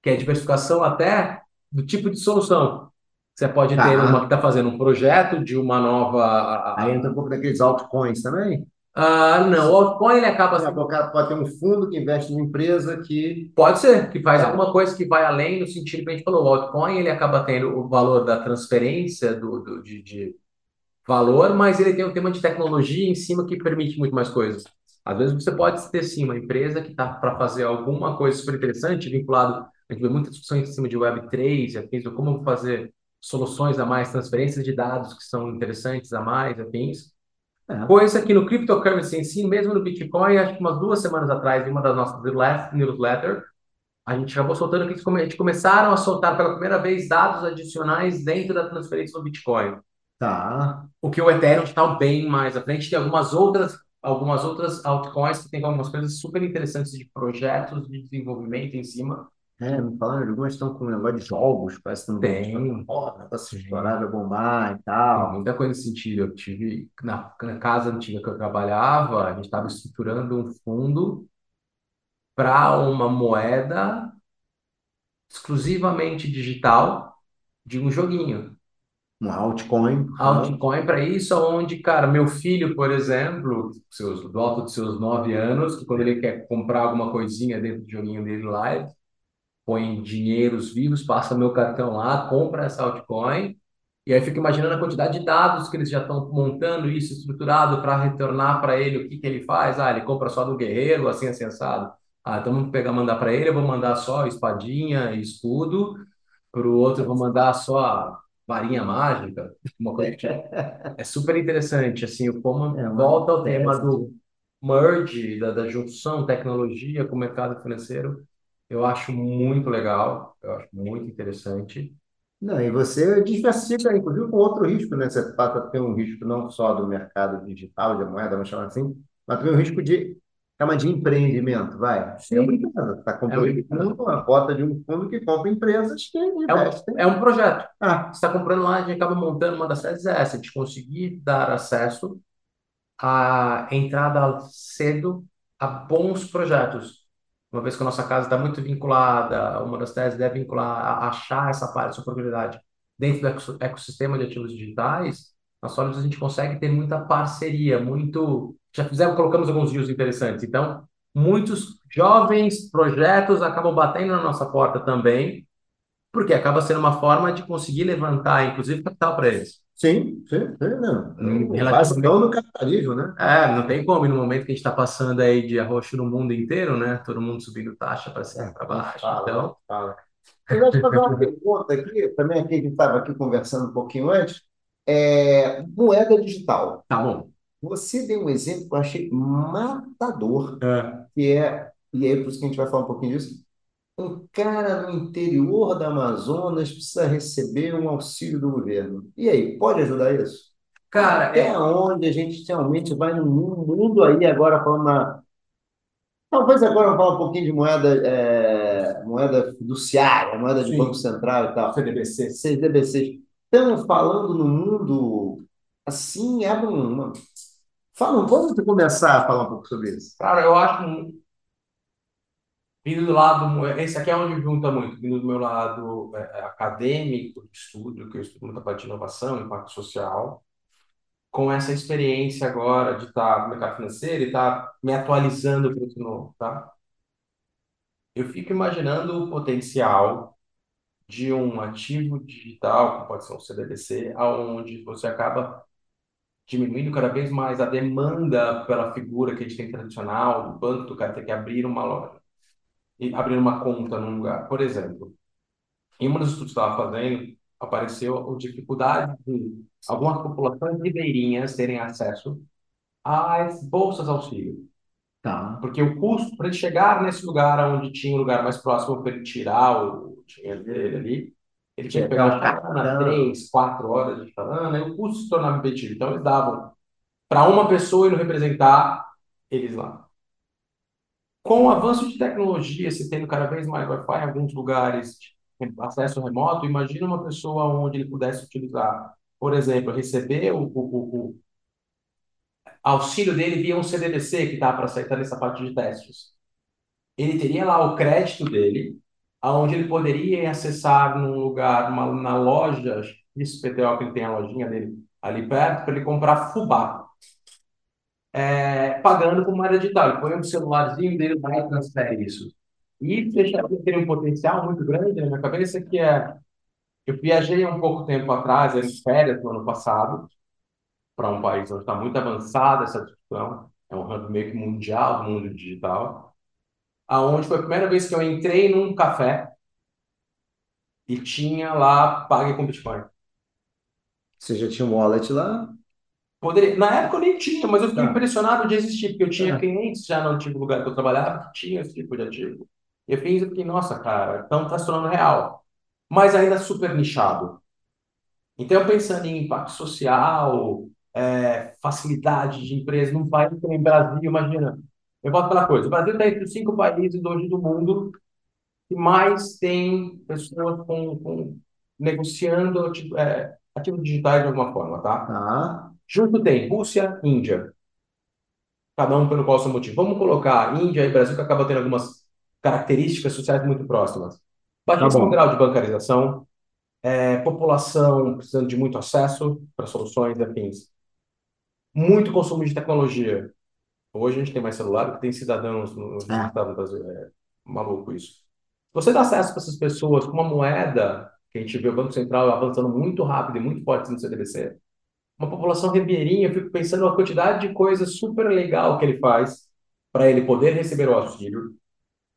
que é diversificação até do tipo de solução. Você pode tá. ter uma que está fazendo um projeto de uma nova. Aí entra um pouco daqueles altcoins também? Ah, não, o altcoin ele acaba sendo. Pode ter um fundo que investe numa empresa que. Pode ser, que faz é. alguma coisa que vai além no sentido que a gente falou. O altcoin ele acaba tendo o valor da transferência do, do de, de valor, mas ele tem um tema de tecnologia em cima que permite muito mais coisas. Às vezes você pode ter sim uma empresa que está para fazer alguma coisa super interessante vinculado a gente vê muita discussão em cima de Web3, afins, como fazer soluções a mais, transferências de dados que são interessantes a mais, afins. É. Coisa que no cryptocurrency em si, mesmo no Bitcoin, acho que umas duas semanas atrás, em uma das nossas newsletters, a gente acabou soltando que eles começaram a soltar pela primeira vez dados adicionais dentro da transferência do Bitcoin. Tá. O que o Ethereum está bem mais à frente. Tem algumas outras, algumas outras altcoins que tem algumas coisas super interessantes de projetos de desenvolvimento em cima. É, me falando, algumas estão com um negócio de jogos, parece que não tem. Tá se estourar, vai bombar e tal. Muita coisa nesse sentido. Eu tive, na, na casa antiga que eu trabalhava, a gente estava estruturando um fundo para uma moeda exclusivamente digital de um joguinho. Um altcoin. Altcoin para isso, onde, cara, meu filho, por exemplo, seus, do alto de seus nove anos, que quando ele quer comprar alguma coisinha dentro do joguinho dele lá, ele põe dinheiros vivos, passa meu cartão lá, compra essa altcoin, e aí fica imaginando a quantidade de dados que eles já estão montando isso estruturado para retornar para ele o que, que ele faz. Ah, ele compra só do guerreiro, assim, assim, assado. Ah, então vamos pegar, mandar para ele, eu vou mandar só espadinha e escudo, para o outro eu vou mandar só varinha mágica, uma coisa que é super interessante, assim, como é, volta ao tema do merge, da, da junção tecnologia com o mercado financeiro, eu acho muito legal, eu acho muito interessante. Não, e você diversifica, inclusive, com outro risco, né? Você passa a ter um risco não só do mercado digital, de moeda, vamos chamar assim, mas também um risco de chama de empreendimento, vai. Sim. É uma empresa, está comprando é uma cota de um fundo que compra empresas que investem. É um, é um projeto. Ah. Você está comprando lá, a gente acaba montando uma das sedes é essa, de conseguir dar acesso à entrada cedo a bons projetos. Uma vez que a nossa casa está muito vinculada, uma das teses deve vincular achar essa parte, essa oportunidade dentro do ecossistema de ativos digitais, na Solids a gente consegue ter muita parceria, muito já fizemos, colocamos alguns views interessantes. Então, muitos jovens projetos acabam batendo na nossa porta também, porque acaba sendo uma forma de conseguir levantar, inclusive, capital para eles. Sim, sim, sim não. Hum, relativamente... no capitalismo, né? É, não tem como, no momento que a gente está passando aí de arroxo no mundo inteiro, né? Todo mundo subindo taxa para cima, para baixo. Fala, então... fala. Eu vou te fazer uma pergunta aqui, também aqui, a gente estava aqui conversando um pouquinho antes. É, moeda digital. Tá bom. Você deu um exemplo que eu achei matador, é. que é, e aí por isso que a gente vai falar um pouquinho disso, um cara no interior da Amazonas precisa receber um auxílio do governo. E aí, pode ajudar isso? Cara, Até é... onde a gente realmente vai no mundo aí agora falando na... Talvez agora falar um pouquinho de moeda, é, moeda fiduciária, moeda de Sim. Banco Central e tal. CDBC. CDBC. Estamos falando no mundo assim, é uma, Fala, vamos começar a falar um pouco sobre isso. Cara, eu acho vindo do lado, esse aqui é onde junta muito, vindo do meu lado é, é acadêmico, de estudo, que eu estudo muita parte de inovação, impacto social, com essa experiência agora de estar no mercado financeiro e estar me atualizando para isso novo, tá? Eu fico imaginando o potencial de um ativo digital, que pode ser um CDBC, aonde você acaba diminuindo cada vez mais a demanda pela figura que a gente tem tradicional, do banco, do cara ter que abrir uma loja e abrir uma conta num lugar. Por exemplo, em um dos estudos que eu estava fazendo, apareceu a dificuldade de algumas populações ribeirinhas terem acesso às bolsas auxílio. Tá. Porque o custo para ele chegar nesse lugar onde tinha um lugar mais próximo para ele tirar o dinheiro dele ali, ele tinha que pegar uma carona, três, quatro horas de carona, e o custo se tornava impeditivo. Então, eles davam para uma pessoa e não representar eles lá. Com o avanço de tecnologia, se tendo cada vez mais Wi-Fi em alguns lugares, acesso remoto, imagina uma pessoa onde ele pudesse utilizar, por exemplo, receber o, o, o auxílio dele via um CDBC que está para aceitar nessa parte de testes. Ele teria lá o crédito dele, aonde ele poderia acessar num lugar, numa, na loja XPTO, que ele tem a lojinha dele ali perto, para ele comprar fubá. É, pagando com moeda digital. Ele põe um celularzinho dele lá e transfere isso. E deixa ter um potencial muito grande na minha cabeça, que é... Eu viajei há um pouco tempo atrás, em férias no ano passado, para um país onde está muito avançada essa discussão, é um hub meio que mundial do mundo digital aonde foi a primeira vez que eu entrei num café e tinha lá pague com Bitcoin. Você já tinha um wallet lá? Poderia... Na época eu nem tinha, mas eu fiquei tá. impressionado de existir, porque eu tinha tá. clientes já no antigo lugar que eu trabalhava que tinha esse tipo de ativo. E eu fiquei, nossa, cara, então está se tornando real. Mas ainda super nichado. Então, pensando em impacto social, é, facilidade de empresa num país como o Brasil, imagina. Eu volto pela coisa. O Brasil está entre os cinco países hoje do mundo que mais tem pessoas com, com negociando é, ativos digitais de alguma forma, tá? Ah. Junto tem Rússia, Índia. Cada um pelo qual seu motivo. Vamos colocar Índia e Brasil, que acaba tendo algumas características sociais muito próximas. Baixíssimo tá grau de bancarização, é, população precisando de muito acesso para soluções e afins. Muito consumo de tecnologia. Hoje a gente tem mais celular que tem cidadãos no, no é. estado do Brasil. É maluco isso. Você dá acesso para essas pessoas com uma moeda, que a gente vê o Banco Central avançando muito rápido e muito forte no CDBC, uma população ribeirinha, eu fico pensando na quantidade de coisas super legal que ele faz para ele poder receber o auxílio.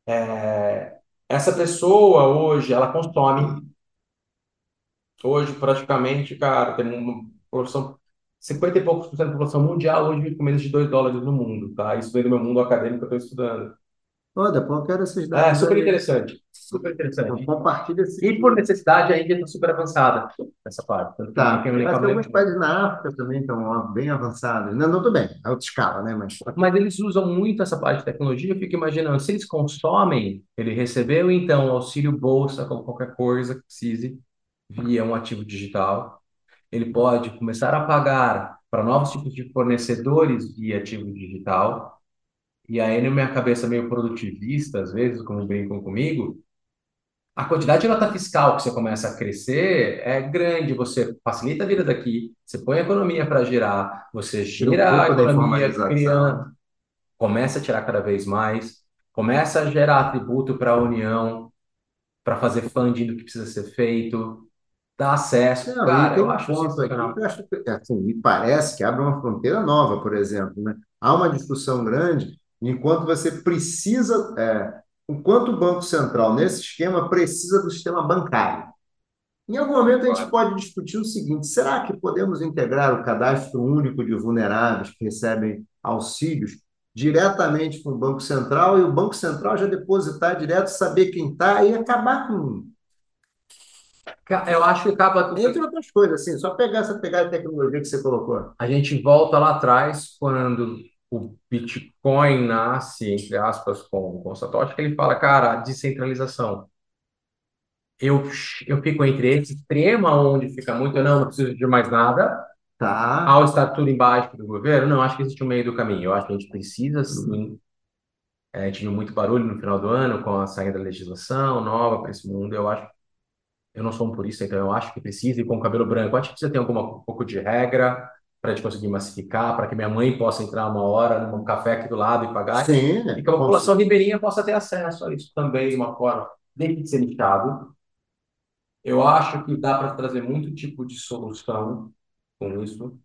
É, essa pessoa hoje, ela consome. Hoje, praticamente, cara, tem uma população 50 e poucos por cento da população mundial hoje vive com menos de 2 dólares no mundo, tá? Isso vem do meu mundo acadêmico que eu estou estudando. Olha, depois eu quero esses dados. É, super interessante. Super interessante. Então, compartilha esse... E por necessidade, a Índia está super avançada nessa parte. Tá. Mas tem alguns países na África também estão bem avançados. Não, não tudo bem, a outra escala, né? Mas... Mas eles usam muito essa parte de tecnologia. Eu fico imaginando, se eles consomem, ele recebeu, então, auxílio bolsa, qualquer coisa que precise, via um ativo digital. Ele pode começar a pagar para novos tipos de fornecedores via ativo digital e aí, na minha cabeça meio produtivista, às vezes, como brincam comigo, a quantidade de nota fiscal que você começa a crescer é grande. Você facilita a vida daqui, você põe a economia para girar, você gira a economia criando, começa a tirar cada vez mais, começa a gerar atributo para a União, para fazer funding do que precisa ser feito, dá acesso. Não, cara, eu um acho ponto aqui que eu acho que, assim, me parece que abre uma fronteira nova, por exemplo. Né? Há uma discussão grande enquanto você precisa, é, enquanto o Banco Central, nesse esquema, precisa do sistema bancário. Em algum momento a gente pode discutir o seguinte: será que podemos integrar o cadastro único de vulneráveis que recebem auxílios diretamente com o Banco Central e o Banco Central já depositar direto, saber quem está e acabar com. Eu acho que acaba. Entre outras coisas, assim, só pegar essa pegada de tecnologia que você colocou. A gente volta lá atrás, quando o Bitcoin nasce, entre aspas, com, com o Satoshi, que ele fala, cara, descentralização. Eu, eu fico entre esse extremo, onde fica muito, não, não preciso de mais nada, tá. ao estar tudo embaixo do governo, não, acho que existe um meio do caminho. Eu acho que a gente precisa, sim. É, a gente viu muito barulho no final do ano com a saída da legislação nova para esse mundo. Eu acho, eu não sou um purista, então eu acho que precisa, e com o cabelo branco, acho que precisa ter alguma, um pouco de regra, para a gente conseguir massificar, para que minha mãe possa entrar uma hora num café aqui do lado e pagar, Sim, e que a população ribeirinha possa ter acesso a isso também de uma forma, desde de ser nichado. Eu acho que dá para trazer muito tipo de solução com isso.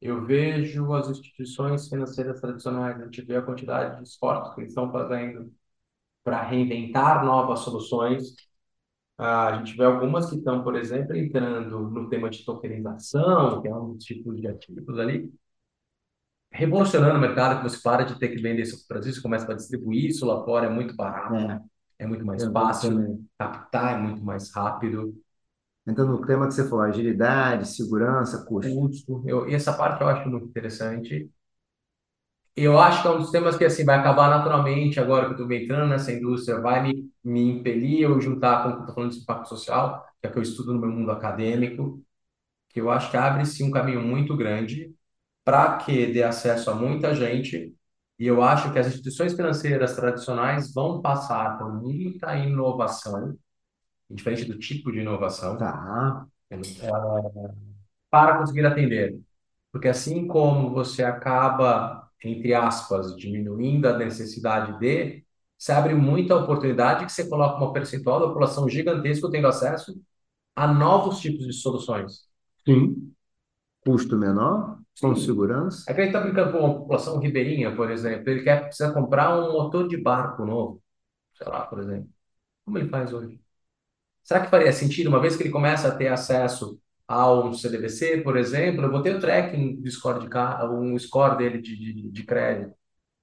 Eu vejo as instituições financeiras tradicionais, a gente vê a quantidade de esforços que eles estão fazendo para reinventar novas soluções a gente vê algumas que estão, por exemplo, entrando no tema de tokenização, que é um tipo de ativos ali, revolucionando o mercado, que você para de ter que vender isso para o Brasil, você começa a distribuir isso lá fora, é muito barato, é, é muito mais é fácil, captar é muito mais rápido. Então, no tema que você falou, agilidade, segurança, custo. custo. Eu, e essa parte eu acho muito interessante. Eu acho que é um dos temas que assim vai acabar naturalmente agora que eu estou entrando nessa indústria, vai me, me impelir eu juntar com o que estou falando de impacto social, que é que eu estudo no meu mundo acadêmico, que eu acho que abre-se um caminho muito grande para que dê acesso a muita gente. E eu acho que as instituições financeiras tradicionais vão passar por muita inovação, diferente do tipo de inovação, tá. para conseguir atender. Porque assim como você acaba entre aspas, diminuindo a necessidade de, você abre muita oportunidade que você coloca uma percentual da população gigantesca tendo acesso a novos tipos de soluções. Sim. Custo menor, com segurança. É que a gente está brincando com a população ribeirinha, por exemplo, ele quer precisa comprar um motor de barco novo, sei lá, por exemplo. Como ele faz hoje? Será que faria sentido, uma vez que ele começa a ter acesso ao CDBC, por exemplo, eu vou ter o tracking do score de um score dele de, de, de crédito.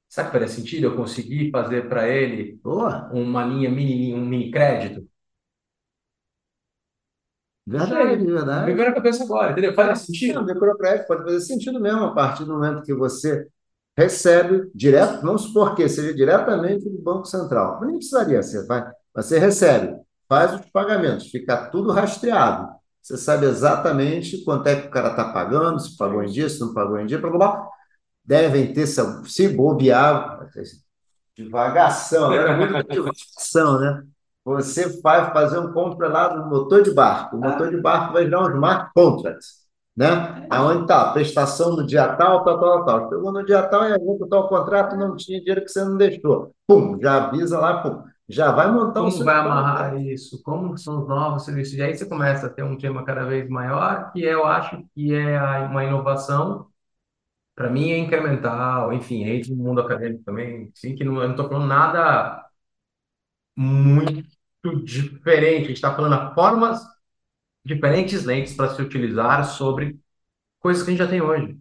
Será que faria sentido eu conseguir fazer para ele Boa. uma linha mini, um mini crédito? Verdade, verdade. Me veio na cabeça agora, entendeu? Faz sentido. Não, microcrédito pode fazer sentido mesmo a partir do momento que você recebe direto, vamos supor que seja diretamente do Banco Central. Nem precisaria ser, vai. Você recebe, faz os pagamentos, fica tudo rastreado. Você sabe exatamente quanto é que o cara está pagando, se pagou em dia, se não pagou em dia, blá, blá. Devem ter, se bobear, devagação, né? Muita devagação, né? Você vai fazer um compra lá no motor de barco. O motor de barco vai virar um smart contract, né? Aonde está prestação no dia tal, tal, tal, tal. Pegou no dia tal e a gente o contrato, não tinha dinheiro que você não deixou. Pum, já avisa lá, pum. Já vai montar Como vai amarrar isso? Como são os novos serviços? E aí você começa a ter um tema cada vez maior, que eu acho que é uma inovação, para mim é incremental, enfim, aí no mundo acadêmico também, sim, que não, eu não estou falando nada muito diferente. A gente está falando formas diferentes lentes para se utilizar sobre coisas que a gente já tem hoje.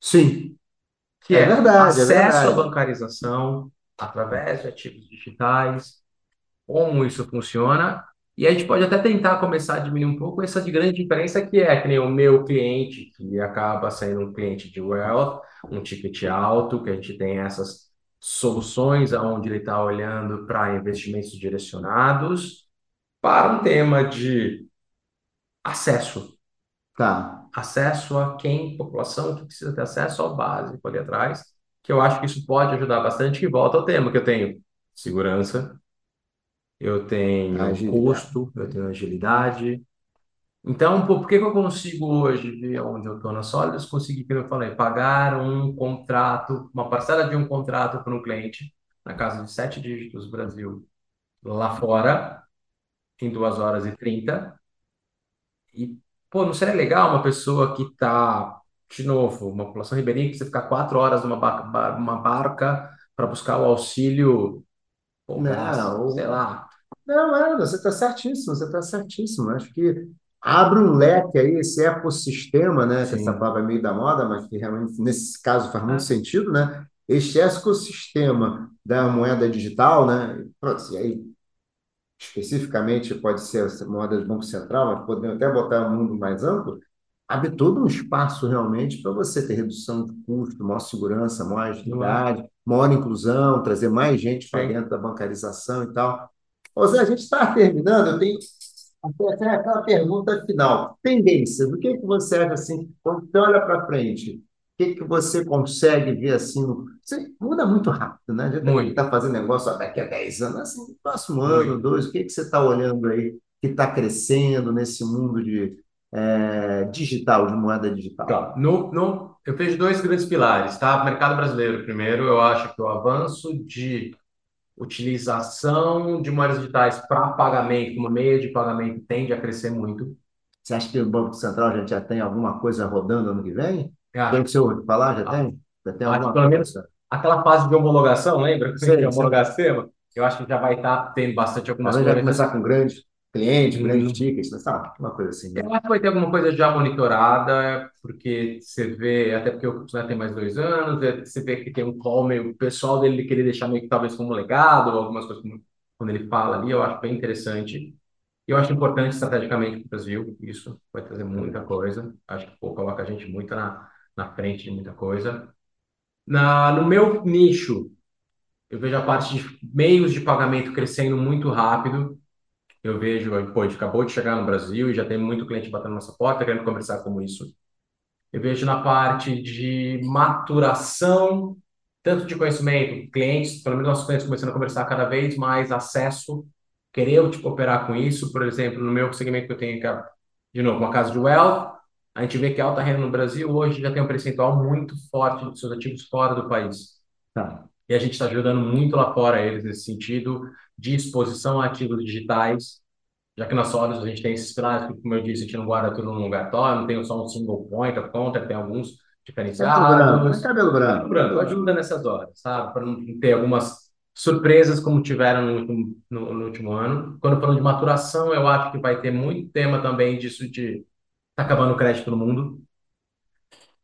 Sim. Que é, é verdade, é acesso é verdade. à bancarização através de ativos digitais, como isso funciona. E a gente pode até tentar começar a diminuir um pouco essa de grande diferença que é que nem o meu cliente, que acaba sendo um cliente de wealth, um ticket alto, que a gente tem essas soluções aonde ele está olhando para investimentos direcionados para um tema de acesso. Tá. Acesso a quem, população que precisa ter acesso ao básico ali atrás, que eu acho que isso pode ajudar bastante, que volta ao tema que eu tenho segurança, eu tenho agilidade. custo, eu tenho agilidade, então, por que que eu consigo hoje ver onde eu estou na Sólidos? Consegui, como eu falei, pagar um contrato, uma parcela de um contrato para um cliente, na casa de sete dígitos Brasil, lá fora, em duas horas e trinta. E, pô, não seria legal uma pessoa que está, de novo, uma população ribeirinha que precisa ficar quatro horas numa barca, uma barca para buscar o auxílio, pô, não, sei lá. Não, é, você está certíssimo, você está certíssimo. Acho que abre um leque aí, esse ecossistema, né? Que essa palavra é meio da moda, mas que realmente nesse caso faz muito é. sentido, né? Este ecossistema da moeda digital, né? Pronto, e aí especificamente pode ser a moeda do Banco Central, mas podemos até botar um mundo mais amplo, abre todo um espaço realmente para você ter redução de custo, maior segurança, maior agilidade, maior inclusão, trazer mais gente para dentro da bancarização e tal. Ou seja, a gente está terminando, eu tenho até aquela pergunta final. Tendências. O que, que você acha assim, quando você olha para frente? O que, que você consegue ver assim? Você muda muito rápido, né? A gente está fazendo negócio daqui a 10 anos, assim, próximo ano, dois, o que, que você está olhando aí que está crescendo nesse mundo de é, digital, de moeda digital? Tá. No, no, eu vejo dois grandes pilares, tá? Mercado brasileiro, primeiro, eu acho que o avanço de utilização de moedas digitais para pagamento, como meio de pagamento, tende a crescer muito. Você acha que o Banco Central já, já tem alguma coisa rodando ano que vem? Tem que você ouve falar? Já ah, tem? Já tem alguma pelo menos aquela fase de homologação, lembra? Que tem homologação? Eu acho que já vai estar tá tendo bastante algumas coisas. vai começar com grandes cliente, hum. grande tickets, mas tá, uma coisa assim. Né? Eu acho que vai ter alguma coisa já monitorada, porque você vê, até porque o José tem mais dois anos, é, você vê que tem um call meio, o pessoal dele querer deixar meio que talvez como legado, algumas coisas como, quando ele fala ali, eu acho bem interessante. E eu acho importante estrategicamente para o Brasil, isso vai trazer muita coisa, acho que pô, coloca a gente muito na, na frente de muita coisa. Na, no meu nicho, eu vejo a parte de meios de pagamento crescendo muito rápido, eu vejo, pô, a gente acabou de chegar no Brasil e já tem muito cliente batendo nossa porta querendo conversar como isso. Eu vejo na parte de maturação, tanto de conhecimento, clientes, pelo menos nossos clientes começando a conversar cada vez mais, acesso, querer tipo, operar com isso. Por exemplo, no meu segmento que eu tenho, que é, de novo, uma casa de wealth, a gente vê que a alta renda no Brasil hoje já tem um percentual muito forte dos seus ativos fora do país. Tá. E a gente está ajudando muito lá fora eles nesse sentido de exposição a ativos digitais, já que na Solis a gente tem esses pilares, que, como eu disse, a gente não guarda tudo num lugar só, não tem só um single point of contact, tem alguns diferenciados. Cabelo branco, cabelo branco. branco ajuda nessas horas, sabe? Para não ter algumas surpresas como tiveram no último, no, no último ano. Quando falando de maturação, eu acho que vai ter muito tema também disso de Tá acabando o crédito no mundo.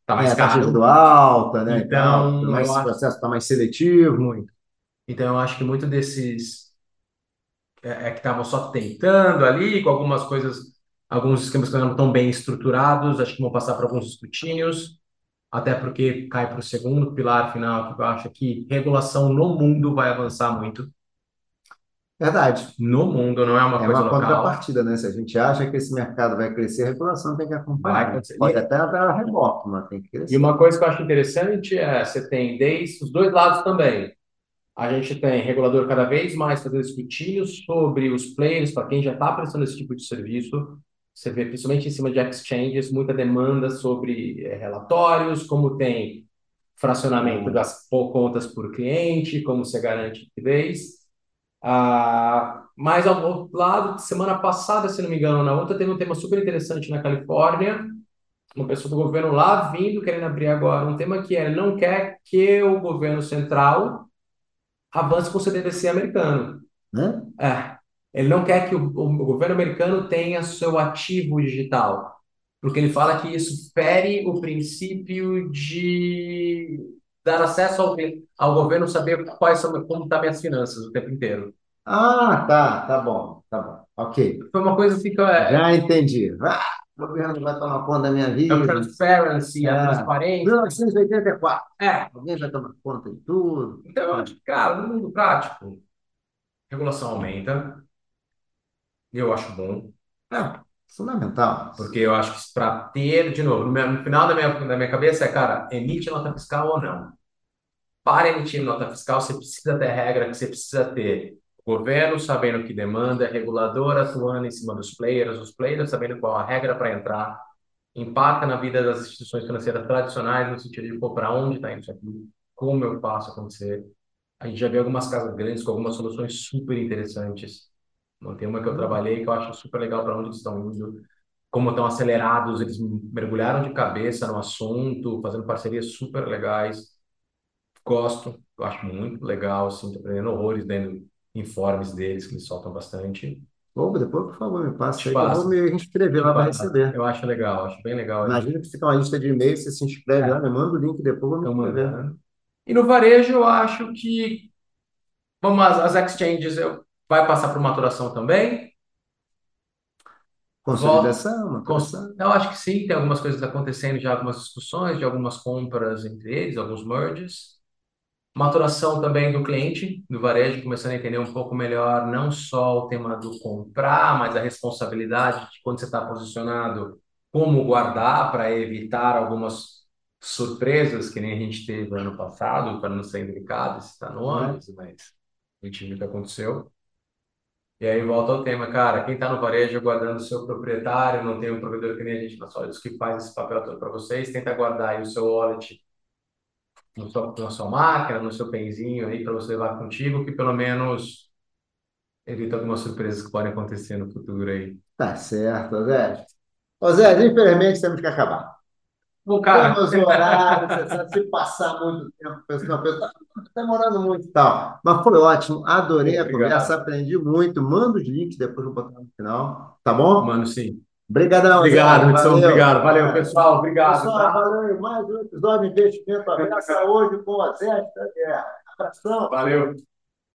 Tá mais é, caro. Tá alta, né? Então, então mais, o processo está mais seletivo. Muito. Então, eu acho que muito desses é, é que estavam só tentando ali, com algumas coisas, alguns esquemas que não estão bem estruturados, acho que vão passar por alguns escrutínios, até porque cai para o segundo pilar final, que eu acho que regulação no mundo vai avançar muito. Verdade. No mundo, não é uma é coisa uma contrapartida, né? Se a gente acha que esse mercado vai crescer, a regulação tem que acompanhar. Pode até dar rebote, mas tem que crescer. E uma coisa que eu acho interessante é você tem desde os dois lados também. A gente tem regulador cada vez mais fazendo escrutínios sobre os players, para quem já está prestando esse tipo de serviço. Você vê, principalmente em cima de exchanges, muita demanda sobre é, relatórios, como tem fracionamento das contas por cliente, como se garante liquidez. Ah, mas ao outro lado, semana passada, se não me engano, na outra, teve um tema super interessante na Califórnia, uma pessoa do governo lá vindo, querendo abrir agora um tema que é não quer que o governo central avance com o CDBC americano. Né? É. Ele não quer que o, o, governo americano tenha seu ativo digital, porque ele fala que isso fere o princípio de dar acesso ao, ao governo saber quais são, como estão tá minhas finanças o tempo inteiro. Ah, tá, tá bom, tá bom. Ok. Foi uma coisa assim que eu... É, Já entendi. Ah, o governo vai tomar conta da minha vida. A transparency, é. a transparência. 1984. É. Alguém vai tomar conta de tudo. Então, eu acho que, cara, no mundo prático, regulação aumenta. Eu acho bom. É, fundamental. Porque eu acho que para ter, de novo, no, final da minha, da minha cabeça é, cara, emite nota fiscal ou não. Para emitir nota fiscal, você precisa ter regra que você precisa ter governo sabendo o que demanda, regulador atuando em cima dos players, os players sabendo qual a regra para entrar, impacta na vida das instituições financeiras tradicionais no sentido de, para onde está indo isso aqui? Como eu faço acontecer? A gente já vê algumas casas grandes com algumas soluções super interessantes. Tem uma que eu trabalhei que eu acho super legal para onde eles estão indo, como estão acelerados, eles mergulharam de cabeça no assunto, fazendo parcerias super legais. Gosto, eu acho muito legal, assim, tô aprendendo horrores dentro informes deles, que eles soltam bastante. Opa, depois, por favor, me passa aí, eu vou me inscrever lá para receber. Eu acho legal, acho bem legal. Imagina que fica uma lista de e-mails, você se inscreve é. lá, me manda o link depois, eu vou me inscrever. E no varejo, eu acho que vamos, as, as exchanges eu, vai passar por maturação também. Consolidação, maturação. Eu acho que sim, tem algumas coisas acontecendo, já algumas discussões de algumas compras entre eles, alguns merges maturação também do cliente, do varejo, começando a entender um pouco melhor não só o tema do comprar, mas a responsabilidade de quando você está posicionado, como guardar para evitar algumas surpresas que nem a gente teve ano passado, para não ser está no antes, mas a gente viu o que aconteceu. E aí volta ao tema, cara, quem está no varejo guardando o seu proprietário, não tem um provedor que nem a gente na Sólidos que faz esse papel todo para vocês, tenta guardar aí o seu wallet no seu, na sua máquina, no seu penzinho aí para você levar contigo, que pelo menos evita algumas surpresas que podem acontecer no futuro aí. Tá certo, Zé. Ô Zé, infelizmente temos que acabar. Bom, cara. Temos horário, você sabe, se passar muito tempo, pessoal, pessoal está demorando muito e tal. Mas foi ótimo, adorei a conversa, aprendi muito. Manda os links, depois eu vou botar no final. Tá bom? Mano, sim. Obrigadão. Obrigado, Edson. Obrigado. Valeu, pessoal. Obrigado. Pessoal, tá? valeu. Mais um episódio de investimento. Abraço hoje com a Zé. Abração. Valeu.